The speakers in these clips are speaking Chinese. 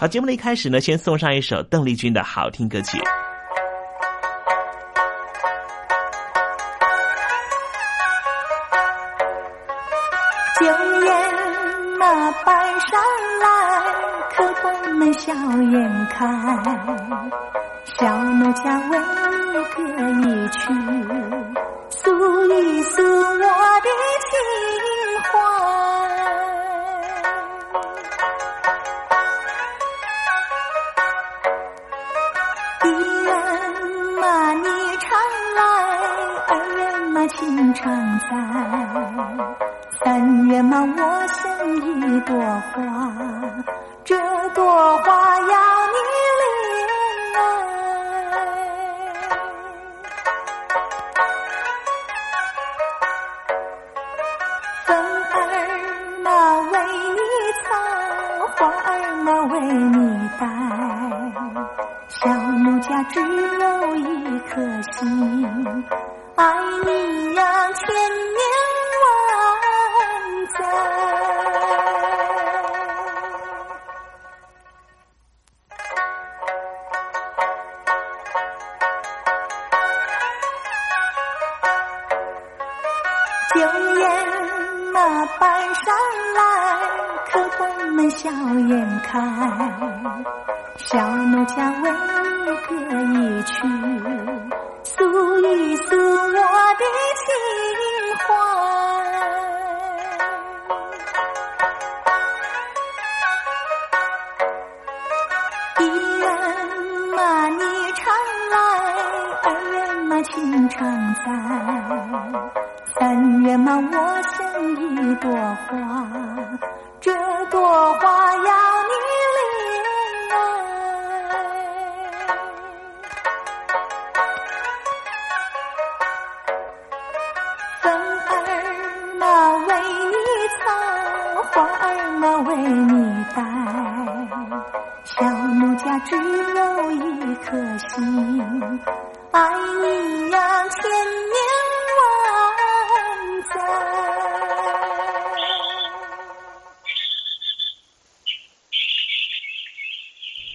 好，节目的一开始呢，先送上一首邓丽君的好听歌曲。酒宴那摆上来，客官们笑颜开，小奴家为你歌一曲，诉一诉我的情情常在，三月嘛，我像一朵花，这朵花要你怜爱。风儿嘛为你草，花儿嘛为你戴。小奴家只有一颗心，爱你呀千年万载。酒宴那摆上来，客官们笑颜开。小奴家为你歌一曲，的情怀。一人嘛你常来，二人嘛情常在。三月嘛，我像一朵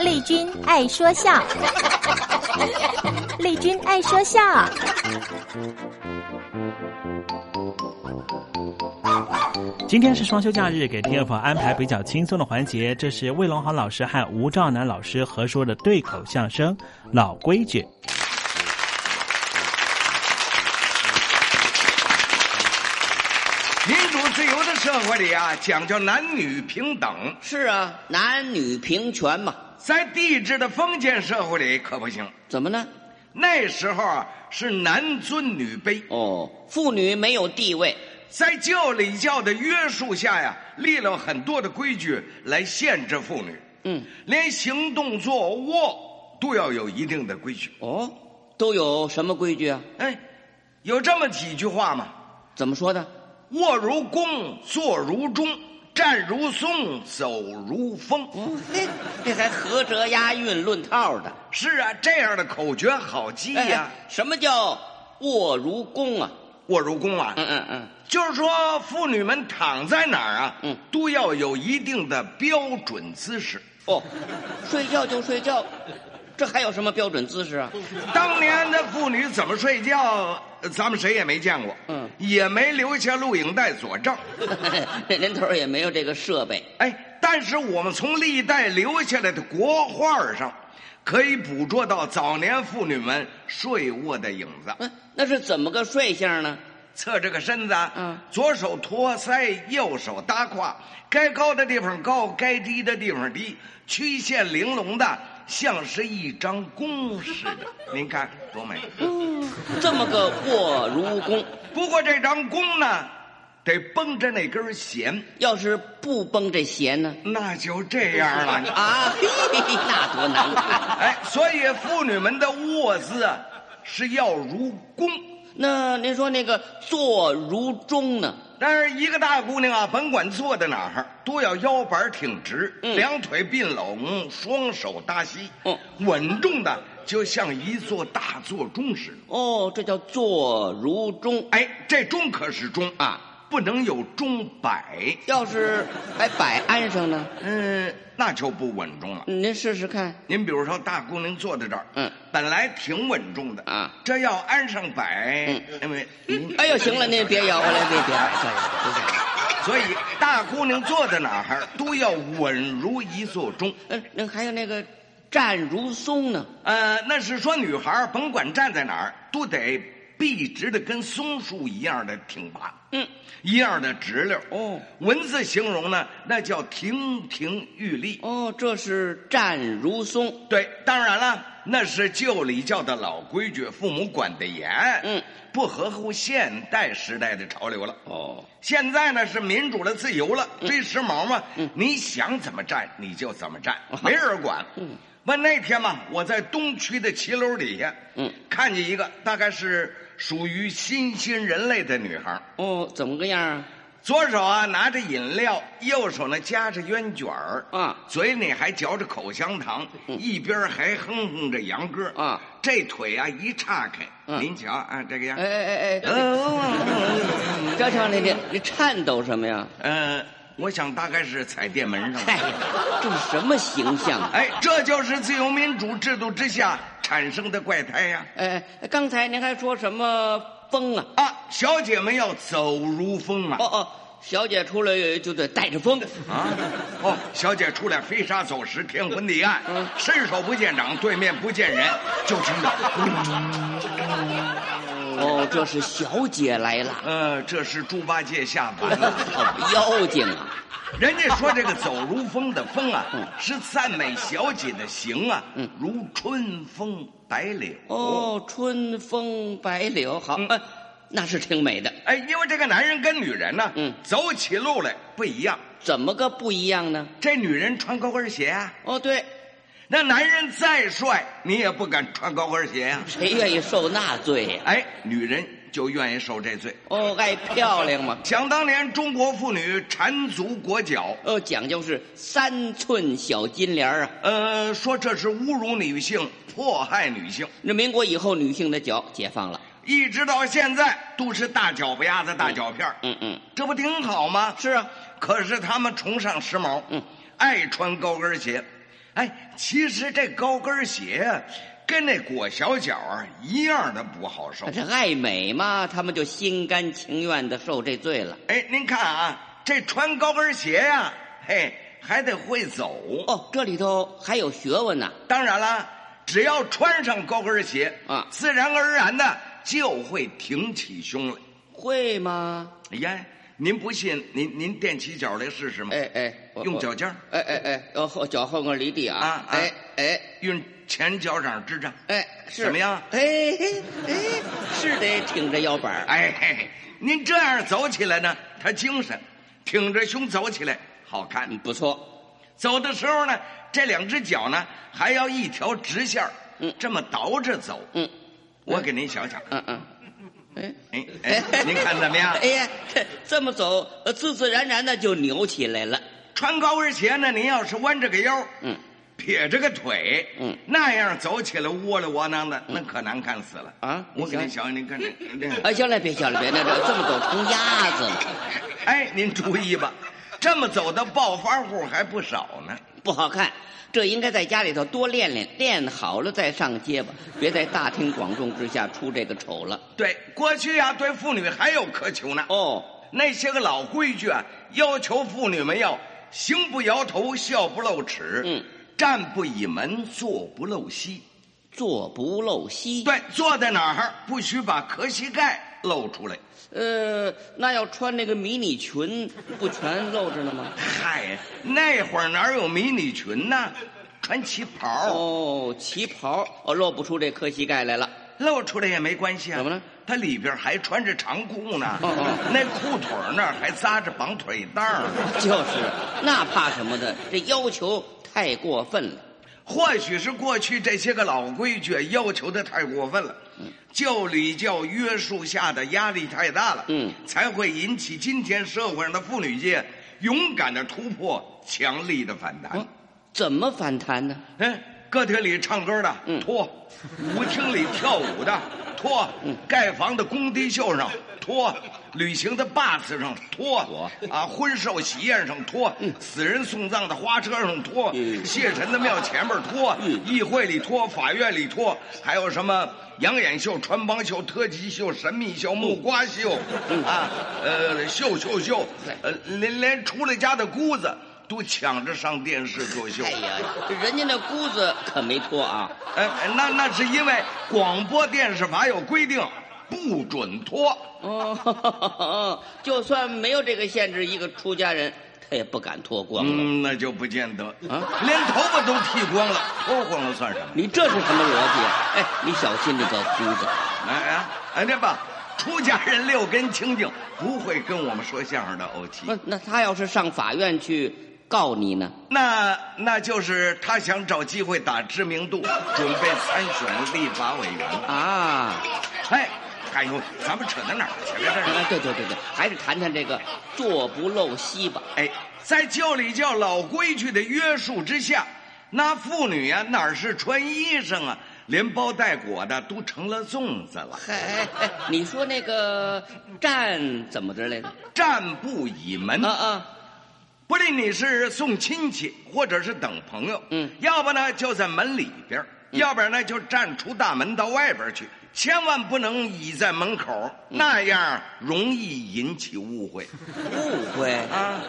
丽君爱说笑，丽君爱说笑。今天是双休假日，给听众朋友安排比较轻松的环节。这是魏龙豪老师和吴兆南老师合说的对口相声《老规矩》。民主自社会里啊，讲究男女平等。是啊，男女平权嘛。在帝制的封建社会里可不行。怎么呢？那时候啊，是男尊女卑。哦，妇女没有地位。在旧礼教的约束下呀，立了很多的规矩来限制妇女。嗯，连行动坐卧都要有一定的规矩。哦，都有什么规矩啊？哎，有这么几句话嘛？怎么说的？卧如弓，坐如钟，站如松，走如风。哦，嘿，这还合辙押韵论套的。是啊，这样的口诀好记呀、哎。什么叫卧如弓啊？卧如弓啊？嗯嗯嗯，就是说妇女们躺在哪儿啊，嗯，都要有一定的标准姿势。哦，睡觉就睡觉，这还有什么标准姿势啊？当年的妇女怎么睡觉，咱们谁也没见过，嗯，也没留下录影带佐证。那年头也没有这个设备。哎，但是我们从历代留下来的国画上，可以捕捉到早年妇女们睡卧的影子。嗯，那是怎么个睡相呢？侧着个身子，嗯，左手托腮，右手搭胯，该高的地方高，该低的地方低，曲线玲珑的，像是一张弓似的。您看多美！嗯，这么个卧如弓。不过这张弓呢，得绷着那根弦。要是不绷这弦呢，那就这样了啊！嘿嘿那多难看！哎，所以妇女们的卧姿啊，是要如弓。那您说那个坐如钟呢？但是一个大姑娘啊，甭管坐在哪儿，都要腰板挺直，嗯、两腿并拢，双手搭膝，嗯，稳重的就像一座大座钟似的。哦，这叫坐如钟。哎，这钟可是钟啊，不能有钟摆。要是还摆安上呢，嗯，那就不稳重了。您试试看。您比如说，大姑娘坐在这儿，嗯，本来挺稳重的啊，这要安上摆，嗯，因为，哎呦，行了，您别摇过来，别别摆，别摆。所以，大姑娘坐在哪儿都要稳如一座钟。嗯，那还有那个站如松呢。呃，那是说女孩甭管站在哪儿，都得笔直的跟松树一样的挺拔，嗯，一样的直溜。哦，文字形容呢，那叫亭亭玉立。哦，这是站如松。对，当然了，那是旧礼教的老规矩，父母管得严。嗯。不合乎现代时代的潮流了。哦，现在呢是民主了、自由了，追时髦嘛。嗯，你想怎么站你就怎么站，没人管。嗯，问那天嘛，我在东区的骑楼底下，嗯，看见一个大概是属于新兴人类的女孩。哦，怎么个样啊？左手啊拿着饮料，右手呢夹着烟卷儿啊，嘴里还嚼着口香糖，嗯、一边还哼哼着洋歌啊。这腿啊一岔开，嗯、您瞧啊这个样。哎哎哎，嗯，这瞧你你你颤抖什么呀？呃，我想大概是踩电门上了。嗨，这是什么形象？哎，这就是自由民主制度之下产生的怪胎呀、啊！哎，刚才您还说什么风啊？啊，小姐们要走如风啊！哦哦。小姐出来就得带着风啊！哦，小姐出来飞沙走石，天昏地暗，嗯，伸手不见掌，对面不见人，就听到。哦，这是小姐来了。呃，这是猪八戒下凡了，妖精啊！人家说这个走如风的风啊，嗯、是赞美小姐的形啊，嗯，如春风白柳。哦，春风白柳，好。嗯那是挺美的，哎，因为这个男人跟女人呢，嗯，走起路来不一样。怎么个不一样呢？这女人穿高跟鞋啊。哦，对，那男人再帅，你也不敢穿高跟鞋呀、啊。谁愿意受那罪呀、啊？哎，女人就愿意受这罪。哦，爱漂亮嘛。想当年，中国妇女缠足裹脚，哦，讲究是三寸小金莲啊。呃，说这是侮辱女性，迫害女性。那民国以后，女性的脚解放了。一直到现在都是大脚巴丫子、大脚片嗯嗯，这不挺好吗？是啊，可是他们崇尚时髦，嗯，爱穿高跟鞋。哎，其实这高跟鞋跟那裹小脚啊一样的不好受。这爱美嘛，他们就心甘情愿的受这罪了。哎，您看啊，这穿高跟鞋呀、啊，嘿，还得会走。哦，这里头还有学问呢。当然了，只要穿上高跟鞋啊，自然而然的。就会挺起胸来，会吗？哎呀，您不信，您您垫起脚来试试吗？哎哎，用脚尖儿，哎哎哎，要后脚后跟离地啊！啊，哎哎，用前脚掌支着，哎，是怎么样？哎哎哎，是得挺着腰板哎嘿嘿，您这样走起来呢，他精神，挺着胸走起来好看，嗯不错。走的时候呢，这两只脚呢还要一条直线嗯，这么倒着走，嗯。我给您想想，嗯嗯，哎哎哎，您看怎么样？哎呀，这么走，自自然然的就扭起来了。穿高跟鞋呢，您要是弯着个腰，嗯，撇着个腿，嗯，那样走起来窝里窝囊的，那可难看死了啊！我给您想想，您看这，哎，行了，别想了，别那这这么走成鸭子了。哎，您注意吧，这么走的暴发户还不少呢，不好看。这应该在家里头多练练，练好了再上街吧，别在大庭广众之下出这个丑了。对，过去呀、啊，对妇女还有苛求呢。哦，那些个老规矩啊，要求妇女们要行不摇头，笑不露齿，嗯，站不倚门，坐不露膝，坐不露膝。对，坐在哪儿不许把磕膝盖露出来。呃，那要穿那个迷你裙，不全露着呢吗？嗨，那会儿哪有迷你裙呢？穿旗袍。哦，旗袍哦，露不出这磕膝盖来了。露出来也没关系啊。怎么了？他里边还穿着长裤呢。哦哦那裤腿那儿还扎着绑腿带儿。就是，那怕什么的？这要求太过分了。或许是过去这些个老规矩要求的太过分了，教礼教约束下的压力太大了，嗯，才会引起今天社会上的妇女界勇敢的突破，强力的反弹。怎么反弹呢？嗯，歌厅里唱歌的脱，舞厅里跳舞的脱，盖房的工地秀上脱，旅行的 bus 上拖，啊，婚寿喜宴上拖，死人送葬的花车上拖，谢神的庙前面拖，议会里拖，法院里拖，还有什么养眼秀、穿帮秀、特技秀、神秘秀、木瓜秀，啊，呃，秀秀秀，呃，连连出了家的姑子。都抢着上电视作秀。哎呀，人家那姑子可没脱啊！哎，那那是因为广播电视法有规定，不准脱。哦，就算没有这个限制，一个出家人他也不敢脱光了。嗯，那就不见得啊，连头发都剃光了，脱光了算什么？你这是什么逻辑啊？哎，你小心这个胡子。哎哎，哎，这吧，出家人六根清净，不会跟我们说相声的欧气。那那他要是上法院去告你呢？那那就是他想找机会打知名度，准备参选立法委员啊！哎，哎呦，咱们扯到哪儿去了？这是？哎，对对对对，还是谈谈这个坐不露膝吧。哎，在教礼教老规矩的约束之下，那妇女呀、啊，哪是穿衣裳啊？连包带裹的都成了粽子了。哎哎哎，你说那个站怎么着来着？站不倚门啊啊！不论你是送亲戚，或者是等朋友，嗯，要不呢就在门里边，嗯、要不然呢就站出大门到外边去，千万不能倚在门口，嗯、那样容易引起误会。误会啊！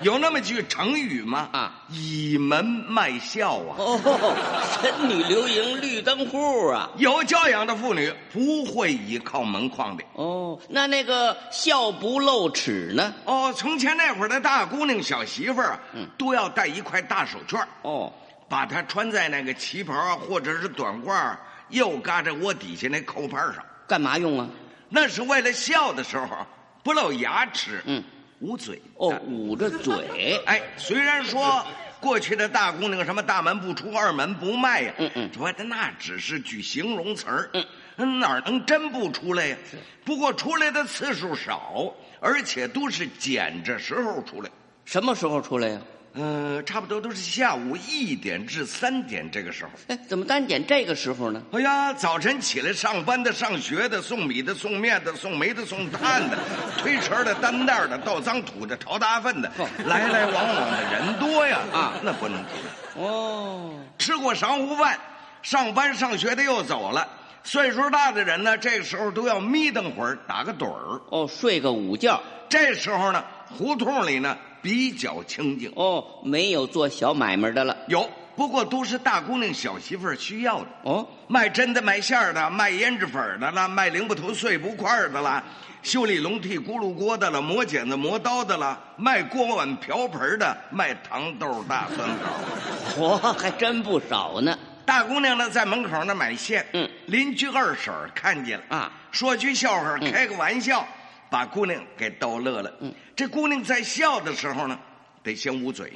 有那么句成语吗？啊，倚门卖笑啊！哦，神女流萤绿灯户啊！有教养的妇女不会倚靠门框的。哦，那那个笑不露齿呢？哦，从前那会儿的大姑娘、小媳妇儿啊，嗯，都要戴一块大手绢哦，把它穿在那个旗袍啊，或者是短褂右嘎在窝底下那扣盘上。干嘛用啊？那是为了笑的时候不露牙齿。嗯。捂嘴哦，捂着嘴。哎，虽然说过去的大姑娘什么大门不出二门不迈呀，嗯嗯，说的那只是句形容词儿，嗯，哪能真不出来呀？不过出来的次数少，而且都是捡着时候出来。什么时候出来呀？呃，差不多都是下午一点至三点这个时候。哎，怎么单点这个时候呢？哎呀，早晨起来上班的、上学的、送米的、送面的、送煤的、送炭的、推车的、担担的、倒脏土的、淘大粪的，哦、来来往往的人多呀！啊，那不能停。哦，吃过晌午饭，上班上学的又走了。岁数大的人呢，这个时候都要眯瞪会儿，打个盹儿。哦，睡个午觉。这时候呢，胡同里呢。比较清静哦，没有做小买卖的了。有，不过都是大姑娘、小媳妇儿需要的哦。卖针的、卖馅儿的、卖胭脂粉的啦，卖零布头、碎布块的啦，修理笼屉、咕噜锅的了，磨剪子、磨刀的了，卖锅碗瓢盆的，卖糖豆、大酸枣，嚯，还真不少呢。大姑娘呢，在门口那买线，嗯，邻居二婶看见了啊，说句笑话，开个玩笑。嗯把姑娘给逗乐了。嗯，这姑娘在笑的时候呢，得先捂嘴。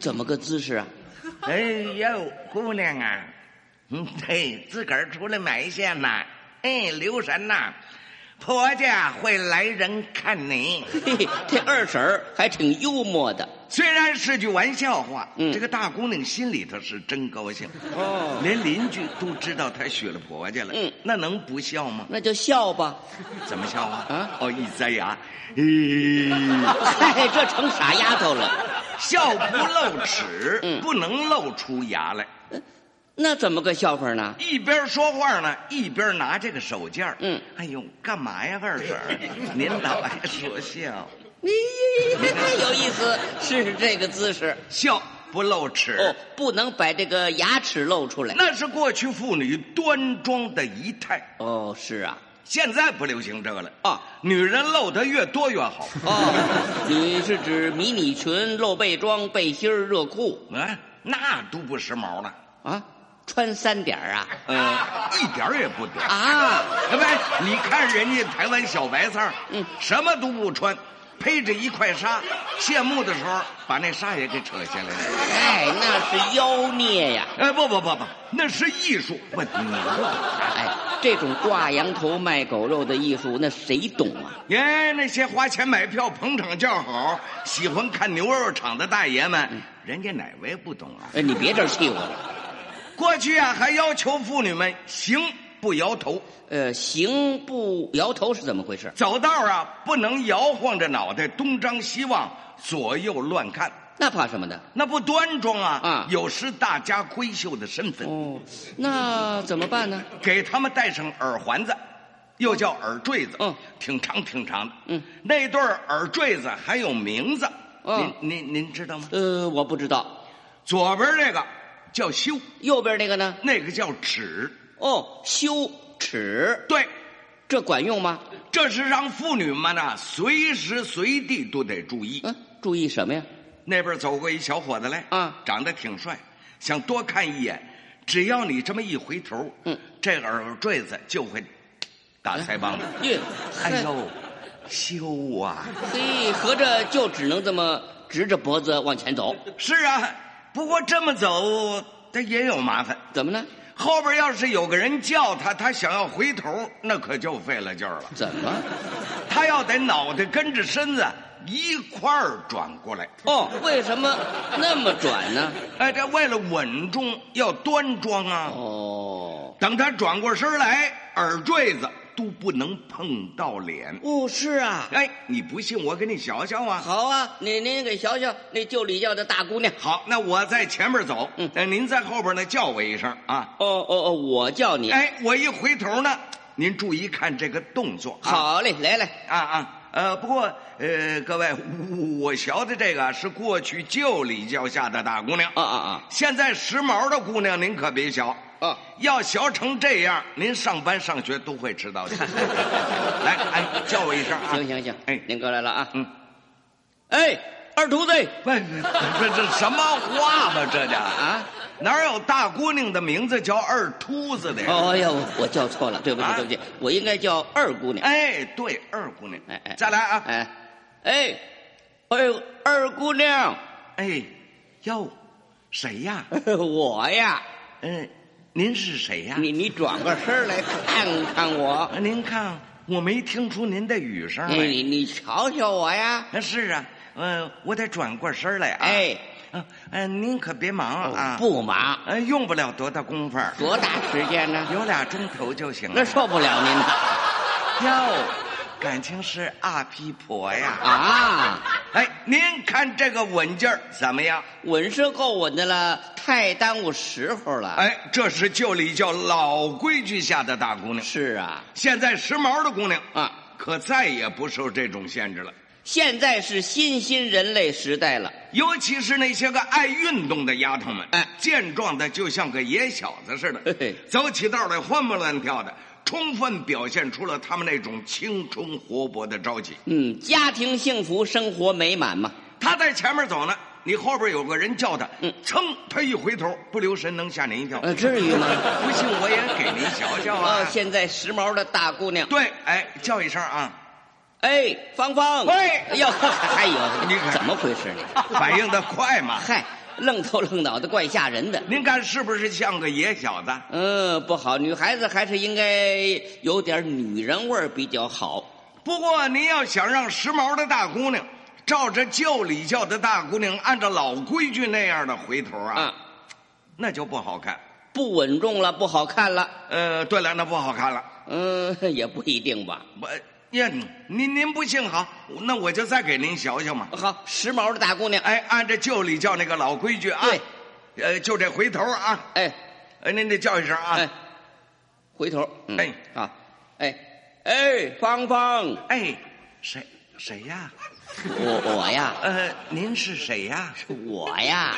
怎么个姿势啊？哎呦，姑娘啊，嗯，嘿，自个儿出来买线呐。哎，留神呐，婆家会来人看你。嘿嘿，这二婶儿还挺幽默的。虽然是句玩笑话，嗯，这个大姑娘心里头是真高兴。哦，连邻居都知道她娶了婆家了。嗯，那能不笑吗？那就笑吧。怎么笑啊？啊？哦，一塞牙，咦，嗨，这成傻丫头了。笑不露齿，嗯，不能露出牙来。那怎么个笑话呢？一边说话呢，一边拿这个手绢嗯，哎呦，干嘛呀，二婶儿？您老爱说笑。咦，有意思，试试这个姿势，笑不露齿哦，不能把这个牙齿露出来。那是过去妇女端庄的仪态。哦，是啊，现在不流行这个了啊，女人露的越多越好。哦，你是指迷你裙、露背装、背心儿、热裤？哎，那都不时髦了啊，穿三点儿啊？嗯，一点儿也不点啊。哎，不，你看人家台湾小白菜，嗯，什么都不穿。披着一块纱，谢幕的时候把那纱也给扯下来了。哎，那是妖孽呀！哎，不不不不，那是艺术。我你不懂。哎，这种挂羊头卖狗肉的艺术，那谁懂啊？耶，那些花钱买票捧场叫好、喜欢看牛肉场的大爷们，人家哪位不懂啊？哎，你别这气我了。过去啊，还要求妇女们行不摇头。呃，行不摇头是怎么回事？走道啊，不能摇晃着脑袋东张西望、左右乱看。那怕什么的？那不端庄啊！啊，有失大家闺秀的身份。哦，那怎么办呢？给他们戴上耳环子，又叫耳坠子。嗯，挺长挺长的。嗯，那对耳坠子还有名字。嗯，您您您知道吗？呃，我不知道。左边这个叫修，右边那个呢？那个叫尺。哦，修。尺对，这管用吗？这是让妇女们呢随时随地都得注意。嗯，注意什么呀？那边走过一小伙子来，啊，长得挺帅，想多看一眼。只要你这么一回头，嗯，这耳坠子就会打腮帮子。耶，哎呦，羞啊！嘿，合着就只能这么直着脖子往前走。是啊，不过这么走，他也有麻烦。怎么呢？后边要是有个人叫他，他想要回头，那可就费了劲儿了。怎么？他要得脑袋跟着身子一块儿转过来。哦，为什么那么转呢？哎，这为了稳重，要端庄啊。哦，等他转过身来，耳坠子都不能碰到脸。哦，是啊。哎，你不信，我给你瞧瞧啊。好啊，你您给瞧瞧那旧礼教的大姑娘。好，那我在前面走，嗯，您在后边呢，叫我一声啊。哦哦哦，我叫你。哎，我一回头呢，您注意看这个动作。啊、好嘞，来来啊啊。呃，不过呃，各位，我学的这个是过去旧礼教下的大姑娘啊啊啊！现在时髦的姑娘您可别学啊，要学成这样，您上班上学都会迟到的。来，哎，叫我一声啊！行行行，哎，您过来了啊！嗯，哎，二徒子，不，这这什么话吧？这叫啊？哪有大姑娘的名字叫二秃子的呀？哦呀，我叫错了，对不起，啊、对不起，我应该叫二姑娘。哎，对，二姑娘。哎哎，再来啊！哎，哎，呦二姑娘，哎，哟，谁呀？我呀。嗯，您是谁呀？你你转过身来看看我。您看，我没听出您的语声来。你你瞧瞧我呀。是啊，嗯，我得转过身来啊。哎。嗯、呃，您可别忙啊！不忙，呃，用不了多大功夫，多大时间呢？有俩钟头就行了。那受不了您了。哟，感情是阿皮婆呀！啊，哎，您看这个稳劲儿怎么样？稳是够稳的了，太耽误时候了。哎，这是旧礼教老规矩下的大姑娘。是啊，现在时髦的姑娘啊，可再也不受这种限制了。现在是新兴人类时代了，尤其是那些个爱运动的丫头们，哎，健壮的就像个野小子似的，嘿嘿走起道来欢蹦乱跳的，充分表现出了他们那种青春活泼的朝气。嗯，家庭幸福，生活美满嘛。他在前面走呢，你后边有个人叫他，嗯，噌，他一回头，不留神能吓您一跳。呃，至于吗？不信我也给您瞧瞧啊。哦，现在时髦的大姑娘，对，哎，叫一声啊。哎，芳芳！喂，哎呦，还有，你看怎么回事呢？反应的快嘛！嗨，愣头愣脑的，怪吓人的。您看是不是像个野小子？嗯，不好，女孩子还是应该有点女人味儿比较好。不过您要想让时髦的大姑娘照着旧礼教的大姑娘，按照老规矩那样的回头啊，啊，那就不好看，不稳重了，不好看了。呃，对了，那不好看了。嗯，也不一定吧。我呀，您您不信好，那我就再给您瞧瞧嘛。好，时髦的大姑娘，哎，按照旧礼教那个老规矩啊，对，呃，就这回头啊，哎，哎，您得叫一声啊，哎，回头，嗯、哎，啊，哎，哎，芳芳，哎，谁谁呀？我我呀，呃，您是谁呀？是我呀，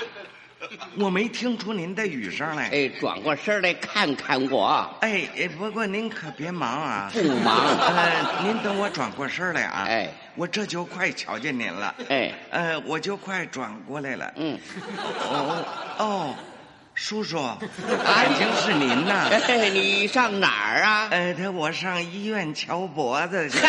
我没听出您的语声来。哎，转过身来看看我。哎哎，不过您可别忙啊。不忙。呃，您等我转过身来啊。哎，我这就快瞧见您了。哎，呃，我就快转过来了。嗯。哦哦，叔叔，感情是您呐。哎，你上哪儿啊？呃，他我上医院瞧脖子去。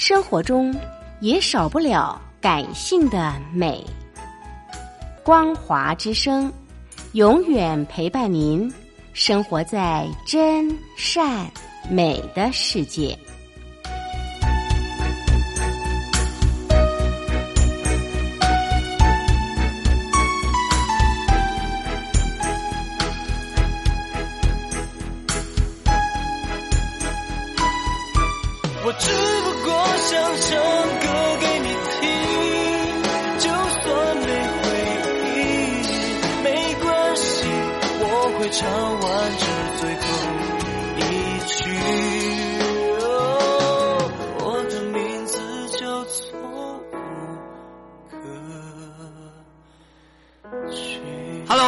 生活中也少不了感性的美。光华之声，永远陪伴您，生活在真善美的世界。